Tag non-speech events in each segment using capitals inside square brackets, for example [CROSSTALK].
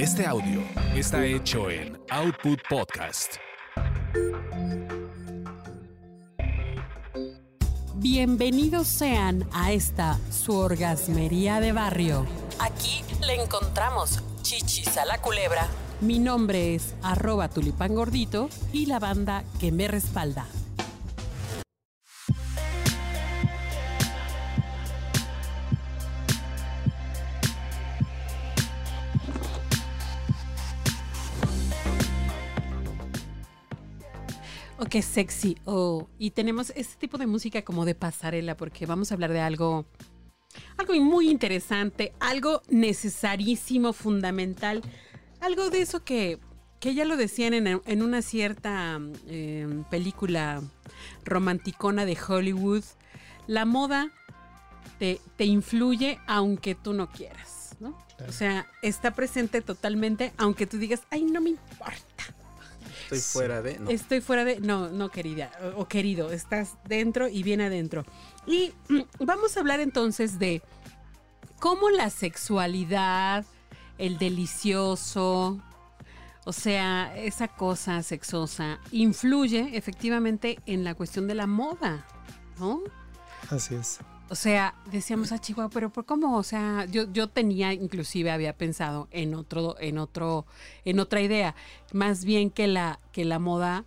Este audio está hecho en Output Podcast. Bienvenidos sean a esta su orgasmería de barrio. Aquí le encontramos chichis a la culebra. Mi nombre es arroba tulipán gordito y la banda que me respalda. Oh, qué sexy. Oh, y tenemos este tipo de música como de pasarela porque vamos a hablar de algo algo muy interesante, algo necesarísimo, fundamental, algo de eso que, que ya lo decían en, en una cierta eh, película romanticona de Hollywood, la moda te, te influye aunque tú no quieras, ¿no? O sea, está presente totalmente aunque tú digas, ay, no me importa. Estoy fuera de. No. Estoy fuera de. No, no, querida. O, o querido. Estás dentro y bien adentro. Y mm, vamos a hablar entonces de cómo la sexualidad, el delicioso, o sea, esa cosa sexosa, influye efectivamente en la cuestión de la moda, ¿no? Así es. O sea, decíamos a Chihuahua, pero ¿por cómo? O sea, yo, yo tenía, inclusive había pensado en otro, en otro, en otra idea. Más bien que la, que la moda,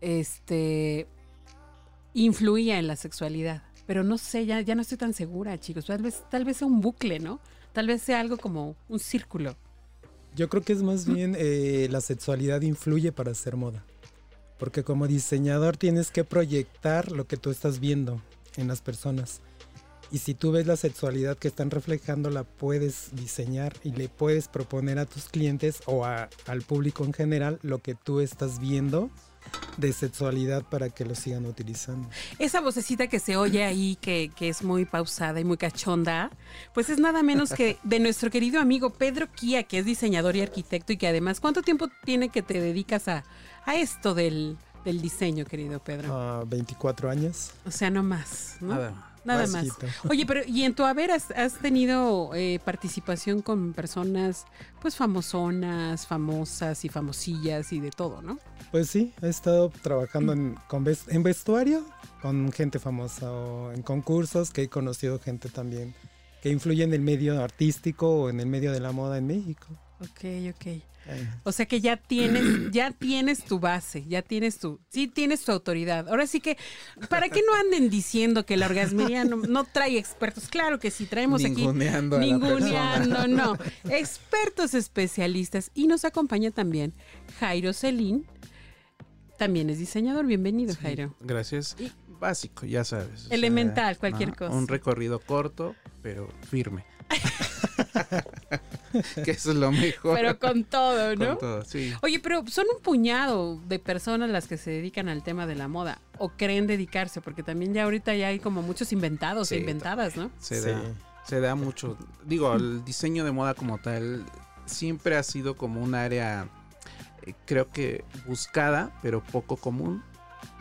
este, influía en la sexualidad. Pero no sé, ya, ya no estoy tan segura, chicos. Tal vez, tal vez sea un bucle, ¿no? Tal vez sea algo como un círculo. Yo creo que es más bien eh, la sexualidad influye para hacer moda. Porque como diseñador tienes que proyectar lo que tú estás viendo en las personas. Y si tú ves la sexualidad que están reflejando, la puedes diseñar y le puedes proponer a tus clientes o a- al público en general lo que tú estás viendo de sexualidad para que lo sigan utilizando. Esa vocecita que se oye ahí, que, que es muy pausada y muy cachonda, pues es nada menos que [LAUGHS] de nuestro querido amigo Pedro Kia, que es diseñador y arquitecto y que además, ¿cuánto tiempo tiene que te dedicas a, a esto del, del diseño, querido Pedro? A 24 años. O sea, no más, ¿no? Nada. Más. [LAUGHS] Oye, pero y en tu haber has, has tenido eh, participación con personas, pues famosonas, famosas y famosillas y de todo, ¿no? Pues sí, he estado trabajando en, con en vestuario con gente famosa o en concursos que he conocido gente también que influye en el medio artístico o en el medio de la moda en México. Ok, ok. O sea que ya tienes, [CLEARS THROAT] ya tienes tu base, ya tienes tu, sí tienes tu autoridad. Ahora sí que, ¿para qué no anden diciendo que la orgasmería no, no trae expertos? Claro que sí, traemos Ninguneando aquí. Ninguneando, no. Expertos especialistas. Y nos acompaña también Jairo Celín. También es diseñador. Bienvenido, Sí, Jairo. Gracias. Y básico, ya sabes. o Elemental, cualquier cosa. Un recorrido corto, pero firme. [LAUGHS] [LAUGHS] que eso es lo mejor. Pero con todo, Con ¿no? todo, sí. Oye, pero son un puñado de personas las que se dedican al tema de la moda o creen dedicarse, porque también ya ahorita ya hay como muchos inventados e Sí, inventadas, ¿no? Se, Sí. da, se da mucho. Digo, el diseño de moda como tal siempre ha sido como un área, eh, creo que buscada, pero poco común.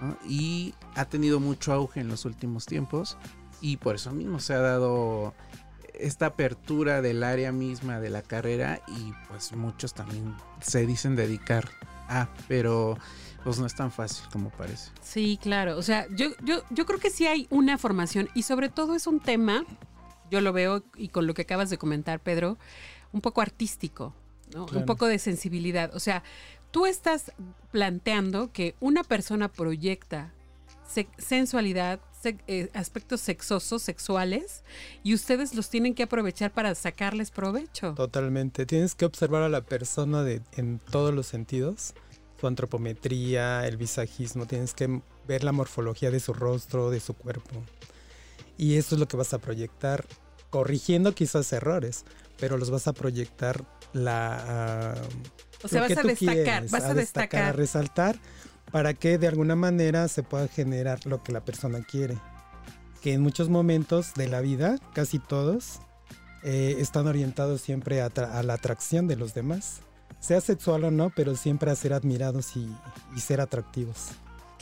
¿no? Y ha tenido mucho auge en los últimos tiempos. Y por eso mismo se ha dado esta apertura del área misma de la carrera. Y pues muchos también se dicen dedicar a, pero pues no es tan fácil como parece. Sí, claro. O sea, yo, yo, yo creo que sí hay una formación y sobre todo es un tema, yo lo veo y con lo que acabas de comentar, Pedro, un poco artístico, ¿no? Un poco de sensibilidad. O sea, tú estás planteando que una persona proyecta se- sensualidad, se- eh, aspectos sexosos, sexuales, y ustedes los tienen que aprovechar para sacarles provecho. Totalmente. Tienes que observar a la persona de, en todos los sentidos. Su antropometría, el visajismo. Tienes que ver la morfología de su rostro, de su cuerpo. Y eso es lo que vas a proyectar, corrigiendo quizás errores, pero los vas a proyectar la... ah, O sea, vas a destacar, quieres, vas a a destacar. resaltar para que de alguna manera se pueda generar lo que la persona quiere. Que en muchos momentos de la vida, casi todos, eh, están orientados siempre a, la atracción de los demás. Sea sexual o no, pero siempre a ser admirados y, y ser atractivos.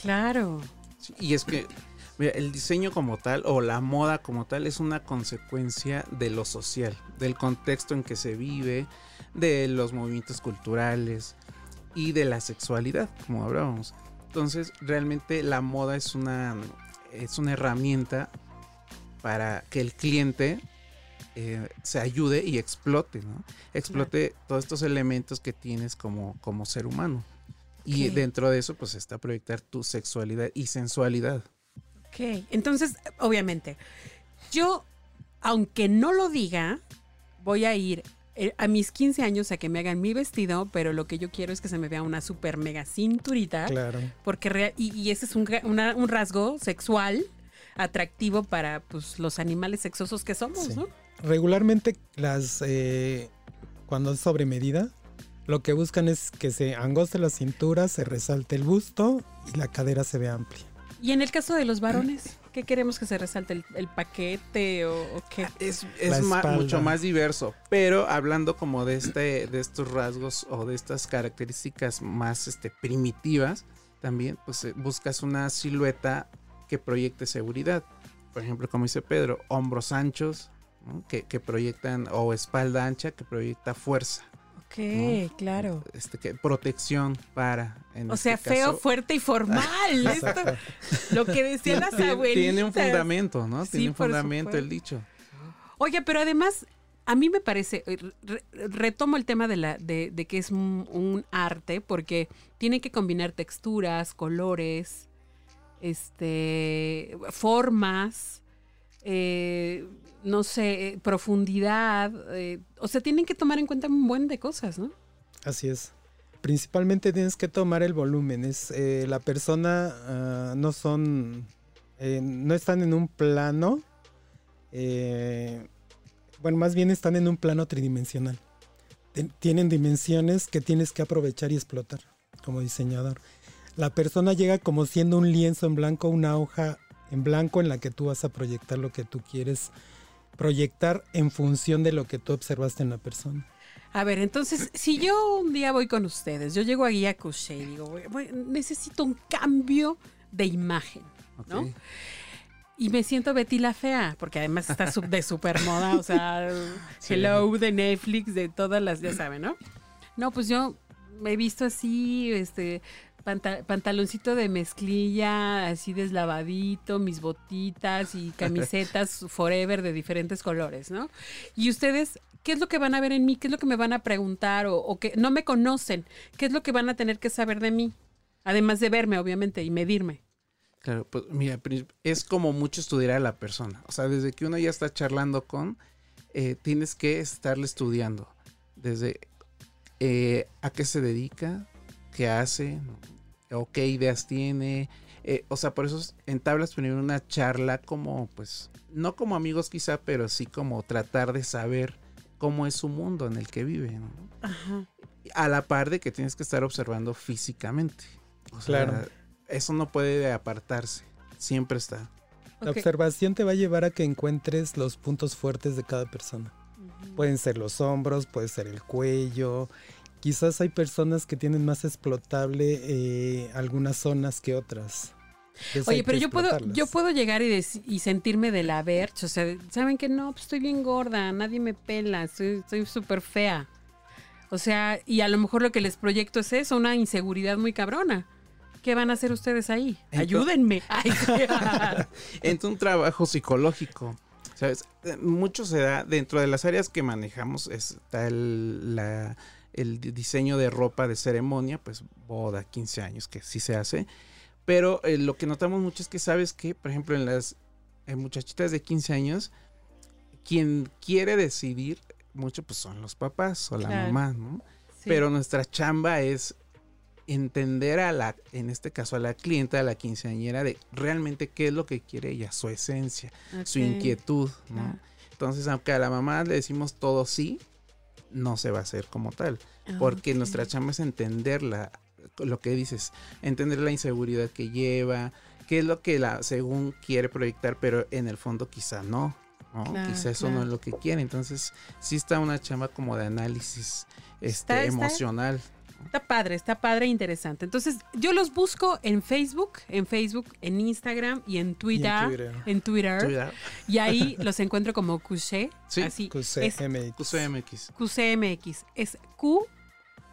Claro. Sí, y es que mira, el diseño como tal o la moda como tal es una consecuencia de lo social, del contexto en que se vive, de los movimientos culturales y de la sexualidad, como hablábamos. Entonces, realmente la moda es una, es una herramienta para que el cliente eh, se ayude y explote, ¿no? Explote todos estos elementos que tienes como, como ser humano. Y dentro de eso, pues está proyectar tu sexualidad y sensualidad. Ok, entonces, obviamente, yo, aunque no lo diga, voy a ir eh, a mis 15 años a que me hagan mi vestido, pero lo que yo quiero es que se me vea una super mega cinturita, Claro. porque y, y ese es un, una- un rasgo sexual atractivo para pues, los animales sexosos que somos, Sí. ¿no? Regularmente las eh, cuando es sobre medida, lo que buscan es que se angoste la cintura, se resalte el busto y la cadera se vea amplia. Y en el caso de los varones, ¿qué queremos que se resalte? ¿El, el paquete o, o qué? Es, mucho más diverso, pero hablando como de este, de estos rasgos o de estas características más este, primitivas, también pues eh, buscas una silueta que proyecte seguridad. Por ejemplo, como dice Pedro, hombros anchos, ¿no? que, que proyectan, o espalda ancha que proyecta fuerza, Ok, claro. este, que, protección para. en O este sea, feo, caso, fuerte y formal. [LAUGHS] Esto- lo que decían las abuelitas. tiene un fundamento, ¿no? Sí, tiene un fundamento el dicho. Oye, pero además, a mí me parece, eh, re- retomo el tema de, la, de, de que es un, un arte, porque tiene que combinar texturas, colores, este, formas, eh, no sé, eh, profundidad. eh, o sea, tienen que tomar en cuenta un buen de cosas, ¿no? Así es. Principalmente tienes que tomar el volumen. Es la persona ah, no son no están en un plano. bueno, más bien están en un plano tridimensional. Tienen dimensiones que tienes que aprovechar y explotar como diseñador. La persona llega como siendo un lienzo en blanco, una hoja en blanco en la que tú vas a proyectar lo que tú quieres proyectar en función de lo que tú observaste en la persona. A ver, entonces, si yo un día voy con ustedes, yo llego ahí a Couché y digo, necesito un cambio de imagen, ¿no? Y me siento Betty la Fea, porque además está de super moda, o sea, [LAUGHS] Hello de Netflix, de todas las, ya saben, ¿no? No, pues yo me he visto así, este, panta- pantaloncito de mezclilla, así deslavadito, mis botitas y [LAUGHS] camisetas forever de diferentes colores, ¿no? Y ustedes, ¿qué es lo que van a ver en mí? ¿Qué es lo que me van a preguntar? O, o que no me conocen, ¿qué es lo que van a tener que saber de mí? Además de verme, obviamente, y medirme. Claro, pues mira, es como mucho estudiar a la persona. O sea, desde que uno ya está charlando con, eh, tienes que estarle estudiando. Desde eh, a qué se dedica, qué hace, o qué ideas tiene. Eh, o sea, por eso entablas primero una charla como, pues, no como amigos quizá, pero sí como tratar de saber cómo es su mundo en el que vive. ¿no? Ajá. A la par de que tienes que estar observando físicamente. O sea, Claro. eso no puede apartarse. Siempre está. La observación te va a llevar a que encuentres los puntos fuertes de cada persona. Pueden ser los hombros, puede ser el cuello. Quizás hay personas que tienen más explotable eh, algunas zonas que otras. Entonces Oye, pero yo puedo, yo puedo llegar y, y sentirme de la verge. O sea, saben que no, pues estoy bien gorda, nadie me pela, estoy soy súper fea. O sea, y a lo mejor lo que les proyecto es eso, una inseguridad muy cabrona. ¿Qué van a hacer ustedes ahí? Ayúdenme. [LAUGHS] [LAUGHS] Entra un trabajo psicológico. ¿Sabes? Eh, Mucho se da dentro de las áreas que manejamos. Está el, la- el di- diseño de ropa de ceremonia, pues boda, 15 años, que sí se hace. Pero eh, lo que notamos mucho es que, ¿sabes que Por ejemplo, en las en muchachitas de 15 años, quien quiere decidir mucho, pues son los papás o la Claro. mamá, ¿no? Sí. Pero nuestra chamba es entender a la, en este caso a la clienta, a la quinceañera, de realmente qué es lo que quiere ella, su esencia, su inquietud, ¿no? Entonces, aunque a la mamá le decimos todo sí, no se va a hacer como tal, porque Ah, Ok. nuestra chamba es entenderla, lo que dices, entender la inseguridad que lleva, qué es lo que la según quiere proyectar, pero en el fondo quizá no. ¿no? Claro, quizá eso no es lo que quiere. Entonces, sí está una chamba como de análisis este, Está- está- emocional. Está padre, está padre e interesante. Entonces, yo los busco en Facebook, en Facebook, en Instagram y en Twitter. Twitter. En Twitter. Twitter. Y ahí [LAUGHS] los encuentro como QC. Sí, así. QC, Es MX. QCMX. QCMX. Es Q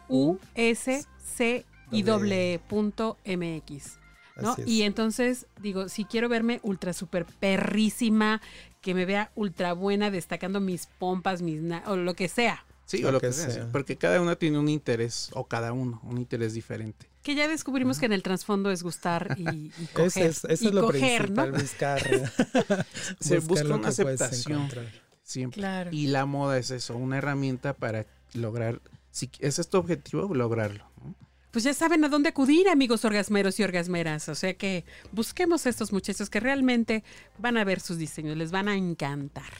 U S C y doble punto MX. ¿no? Y entonces digo, si quiero verme ultra super perrísima, que me vea ultra buena destacando mis pompas, mis na- o lo que sea. Sí, Lo o lo que que sea. Porque cada uno tiene un interés, o cada uno, un interés diferente. Que ya descubrimos que en el trasfondo es gustar y, y [LAUGHS] Ese coger. es, eso y es lo coger, principal, ¿no? buscar. [LAUGHS] Se busca lo una aceptación. Siempre. Claro. Y la moda es eso, una herramienta para lograr, si ese es tu objetivo, lograrlo. ¿no? Pues ya saben a dónde acudir, amigos orgasmeros y orgasmeras. O sea que busquemos a estos muchachos que realmente van a ver sus diseños, les van a encantar.